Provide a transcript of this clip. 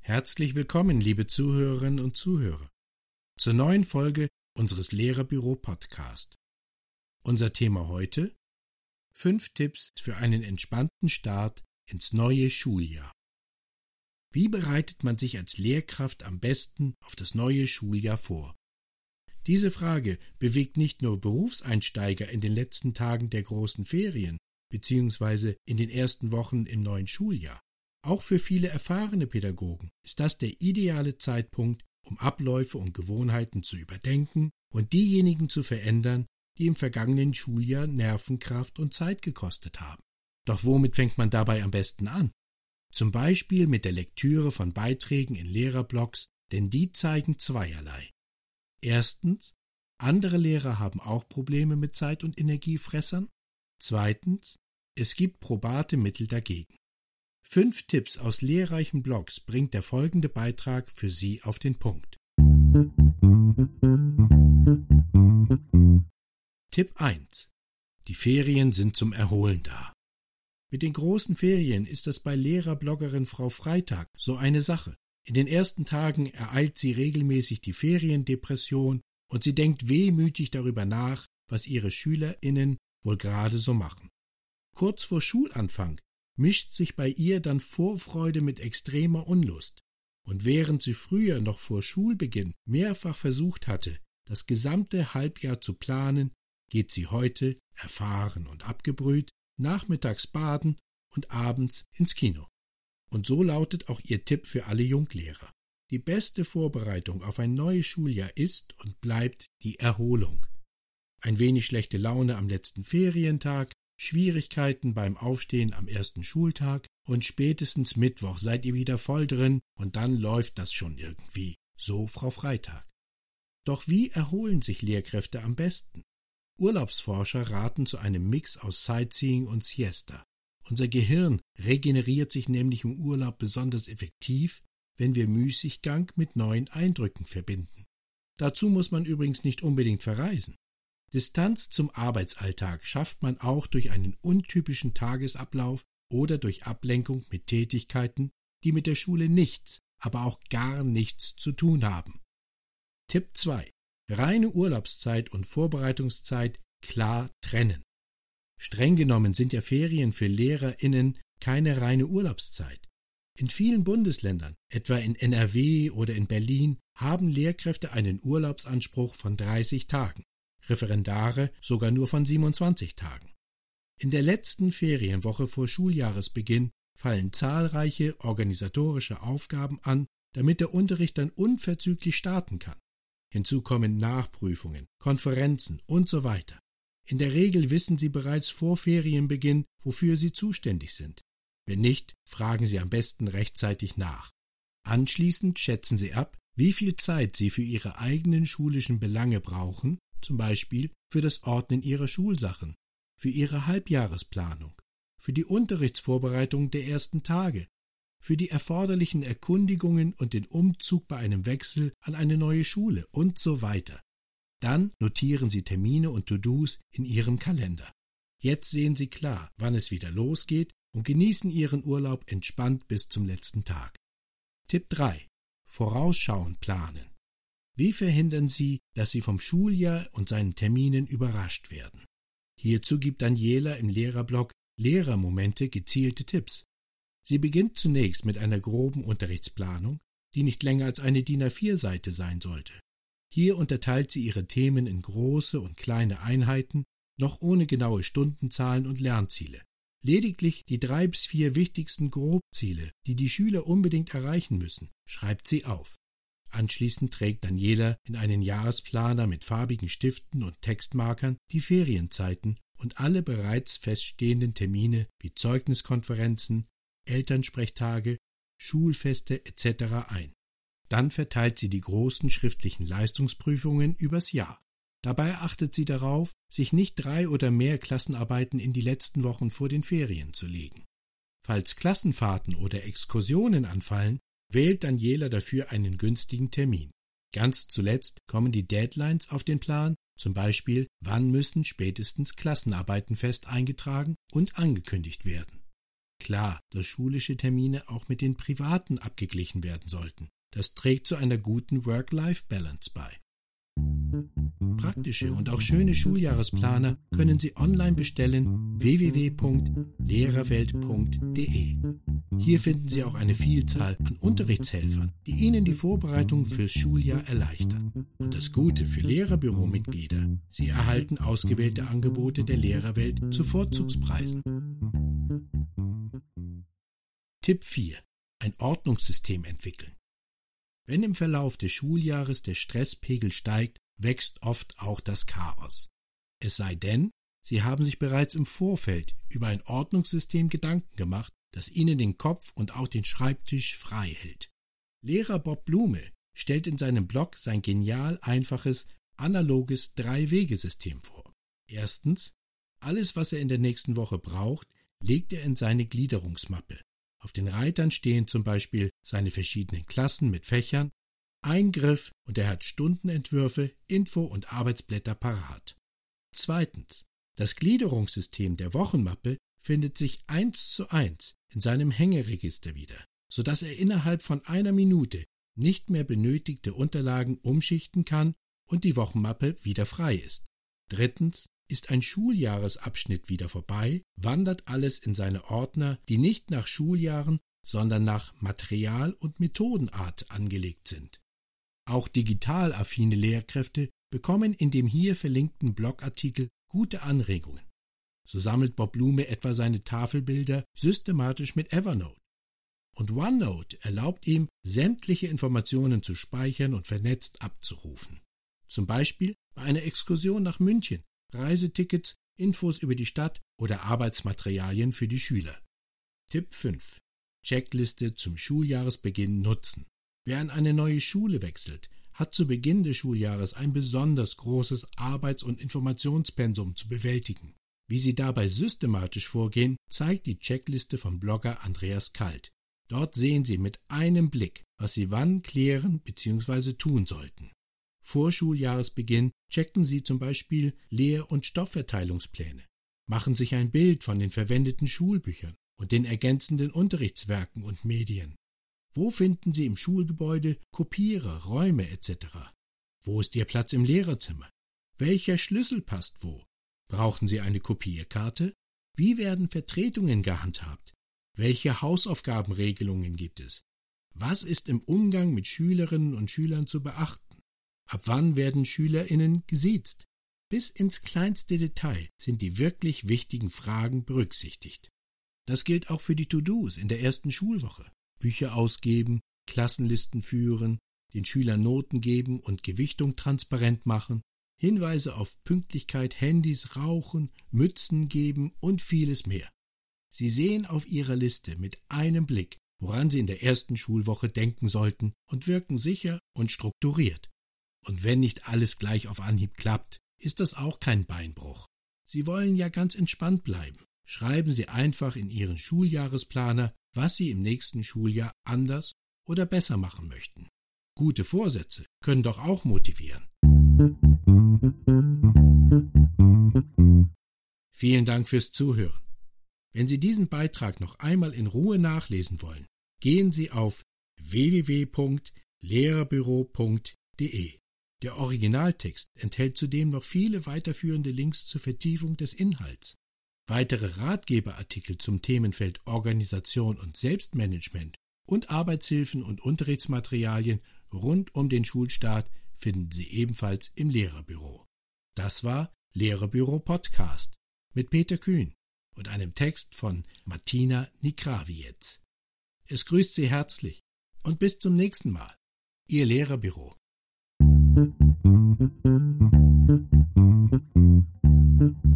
Herzlich willkommen, liebe Zuhörerinnen und Zuhörer, zur neuen Folge unseres Lehrerbüro Podcast. Unser Thema heute Fünf Tipps für einen entspannten Start ins neue Schuljahr. Wie bereitet man sich als Lehrkraft am besten auf das neue Schuljahr vor? Diese Frage bewegt nicht nur Berufseinsteiger in den letzten Tagen der großen Ferien beziehungsweise in den ersten Wochen im neuen Schuljahr. Auch für viele erfahrene Pädagogen ist das der ideale Zeitpunkt, um Abläufe und Gewohnheiten zu überdenken und diejenigen zu verändern, die im vergangenen Schuljahr Nervenkraft und Zeit gekostet haben. Doch womit fängt man dabei am besten an? Zum Beispiel mit der Lektüre von Beiträgen in Lehrerblogs, denn die zeigen zweierlei. Erstens, andere Lehrer haben auch Probleme mit Zeit- und Energiefressern. Zweitens, es gibt probate Mittel dagegen. Fünf Tipps aus lehrreichen Blogs bringt der folgende Beitrag für Sie auf den Punkt. Tipp 1. Die Ferien sind zum Erholen da. Mit den großen Ferien ist das bei Lehrerbloggerin Frau Freitag so eine Sache. In den ersten Tagen ereilt sie regelmäßig die Feriendepression und sie denkt wehmütig darüber nach, was ihre SchülerInnen wohl gerade so machen. Kurz vor Schulanfang mischt sich bei ihr dann Vorfreude mit extremer Unlust. Und während sie früher noch vor Schulbeginn mehrfach versucht hatte, das gesamte Halbjahr zu planen, geht sie heute, erfahren und abgebrüht, nachmittags baden und abends ins Kino. Und so lautet auch ihr Tipp für alle Junglehrer. Die beste Vorbereitung auf ein neues Schuljahr ist und bleibt die Erholung. Ein wenig schlechte Laune am letzten Ferientag, Schwierigkeiten beim Aufstehen am ersten Schultag und spätestens Mittwoch seid ihr wieder voll drin und dann läuft das schon irgendwie. So Frau Freitag. Doch wie erholen sich Lehrkräfte am besten? Urlaubsforscher raten zu einem Mix aus Sightseeing und Siesta. Unser Gehirn regeneriert sich nämlich im Urlaub besonders effektiv, wenn wir Müßiggang mit neuen Eindrücken verbinden. Dazu muss man übrigens nicht unbedingt verreisen. Distanz zum Arbeitsalltag schafft man auch durch einen untypischen Tagesablauf oder durch Ablenkung mit Tätigkeiten, die mit der Schule nichts, aber auch gar nichts zu tun haben. Tipp 2. Reine Urlaubszeit und Vorbereitungszeit klar trennen. Streng genommen sind ja Ferien für LehrerInnen keine reine Urlaubszeit. In vielen Bundesländern, etwa in NRW oder in Berlin, haben Lehrkräfte einen Urlaubsanspruch von 30 Tagen. Referendare sogar nur von 27 Tagen. In der letzten Ferienwoche vor Schuljahresbeginn fallen zahlreiche organisatorische Aufgaben an, damit der Unterricht dann unverzüglich starten kann. Hinzu kommen Nachprüfungen, Konferenzen und so weiter. In der Regel wissen Sie bereits vor Ferienbeginn, wofür Sie zuständig sind. Wenn nicht, fragen Sie am besten rechtzeitig nach. Anschließend schätzen Sie ab, wie viel Zeit Sie für Ihre eigenen schulischen Belange brauchen zum Beispiel für das Ordnen ihrer Schulsachen, für ihre Halbjahresplanung, für die Unterrichtsvorbereitung der ersten Tage, für die erforderlichen Erkundigungen und den Umzug bei einem Wechsel an eine neue Schule und so weiter. Dann notieren Sie Termine und To-Dos in Ihrem Kalender. Jetzt sehen Sie klar, wann es wieder losgeht und genießen Ihren Urlaub entspannt bis zum letzten Tag. Tipp 3. Vorausschauend planen. Wie verhindern Sie, dass Sie vom Schuljahr und seinen Terminen überrascht werden? Hierzu gibt Daniela im Lehrerblog Lehrermomente gezielte Tipps. Sie beginnt zunächst mit einer groben Unterrichtsplanung, die nicht länger als eine DIN A4-Seite sein sollte. Hier unterteilt sie ihre Themen in große und kleine Einheiten, noch ohne genaue Stundenzahlen und Lernziele. Lediglich die drei bis vier wichtigsten Grobziele, die die Schüler unbedingt erreichen müssen, schreibt sie auf. Anschließend trägt Daniela in einen Jahresplaner mit farbigen Stiften und Textmarkern die Ferienzeiten und alle bereits feststehenden Termine wie Zeugniskonferenzen, Elternsprechtage, Schulfeste etc. ein. Dann verteilt sie die großen schriftlichen Leistungsprüfungen übers Jahr. Dabei achtet sie darauf, sich nicht drei oder mehr Klassenarbeiten in die letzten Wochen vor den Ferien zu legen. Falls Klassenfahrten oder Exkursionen anfallen, wählt Daniela dafür einen günstigen Termin. Ganz zuletzt kommen die Deadlines auf den Plan, Zum Beispiel, wann müssen spätestens Klassenarbeiten fest eingetragen und angekündigt werden. Klar, dass schulische Termine auch mit den privaten abgeglichen werden sollten. Das trägt zu einer guten Work-Life-Balance bei. Praktische und auch schöne Schuljahresplaner können Sie online bestellen www.lehrerwelt.de. Hier finden Sie auch eine Vielzahl an Unterrichtshelfern, die Ihnen die Vorbereitung fürs Schuljahr erleichtern. Und das Gute für Lehrerbüromitglieder, Sie erhalten ausgewählte Angebote der Lehrerwelt zu Vorzugspreisen. Tipp 4. Ein Ordnungssystem entwickeln. Wenn im Verlauf des Schuljahres der Stresspegel steigt, wächst oft auch das Chaos. Es sei denn, Sie haben sich bereits im Vorfeld über ein Ordnungssystem Gedanken gemacht, das Ihnen den Kopf und auch den Schreibtisch frei hält. Lehrer Bob Blume stellt in seinem Blog sein genial einfaches, analoges Drei-Wege-System vor. Erstens, alles, was er in der nächsten Woche braucht, legt er in seine Gliederungsmappe. Auf den Reitern stehen zum Beispiel seine verschiedenen Klassen mit Fächern, ein Griff und er hat Stundenentwürfe, Info- und Arbeitsblätter parat. Zweitens. Das Gliederungssystem der Wochenmappe findet sich eins zu eins in seinem Hängeregister wieder, so dass er innerhalb von einer Minute nicht mehr benötigte Unterlagen umschichten kann und die Wochenmappe wieder frei ist. Drittens ist ein Schuljahresabschnitt wieder vorbei, wandert alles in seine Ordner, die nicht nach Schuljahren, sondern nach Material- und Methodenart angelegt sind. Auch digital affine Lehrkräfte bekommen in dem hier verlinkten Blogartikel gute Anregungen. So sammelt Bob Blume etwa seine Tafelbilder systematisch mit Evernote. Und OneNote erlaubt ihm, sämtliche Informationen zu speichern und vernetzt abzurufen. Zum Beispiel bei einer Exkursion nach München Reisetickets, Infos über die Stadt oder Arbeitsmaterialien für die Schüler. Tipp 5. Checkliste zum Schuljahresbeginn nutzen. Wer an eine neue Schule wechselt, hat zu Beginn des Schuljahres ein besonders großes Arbeits- und Informationspensum zu bewältigen. Wie Sie dabei systematisch vorgehen, zeigt die Checkliste vom Blogger Andreas Kalt. Dort sehen Sie mit einem Blick, was Sie wann klären bzw. tun sollten. Vor Schuljahresbeginn checken Sie zum Beispiel Lehr- und Stoffverteilungspläne, machen sich ein Bild von den verwendeten Schulbüchern und den ergänzenden Unterrichtswerken und Medien. Wo finden Sie im Schulgebäude Kopierer, Räume etc.? Wo ist Ihr Platz im Lehrerzimmer? Welcher Schlüssel passt wo? Brauchen Sie eine Kopierkarte? Wie werden Vertretungen gehandhabt? Welche Hausaufgabenregelungen gibt es? Was ist im Umgang mit Schülerinnen und Schülern zu beachten? Ab wann werden SchülerInnen gesiezt? Bis ins kleinste Detail sind die wirklich wichtigen Fragen berücksichtigt. Das gilt auch für die To-Dos in der ersten Schulwoche. Bücher ausgeben, Klassenlisten führen, den Schülern Noten geben und Gewichtung transparent machen, Hinweise auf Pünktlichkeit, Handys, Rauchen, Mützen geben und vieles mehr. Sie sehen auf Ihrer Liste mit einem Blick, woran Sie in der ersten Schulwoche denken sollten und wirken sicher und strukturiert. Und wenn nicht alles gleich auf Anhieb klappt, ist das auch kein Beinbruch. Sie wollen ja ganz entspannt bleiben. Schreiben Sie einfach in Ihren Schuljahresplaner, was Sie im nächsten Schuljahr anders oder besser machen möchten. Gute Vorsätze können doch auch motivieren. Vielen Dank fürs Zuhören. Wenn Sie diesen Beitrag noch einmal in Ruhe nachlesen wollen, gehen Sie auf www.lehrerbüro.de. Der Originaltext enthält zudem noch viele weiterführende Links zur Vertiefung des Inhalts. Weitere Ratgeberartikel zum Themenfeld Organisation und Selbstmanagement und Arbeitshilfen und Unterrichtsmaterialien rund um den Schulstart finden Sie ebenfalls im Lehrerbüro. Das war Lehrerbüro Podcast mit Peter Kühn und einem Text von Martina Nikrawiec. Es grüßt Sie herzlich und bis zum nächsten Mal. Ihr Lehrerbüro. Thank you.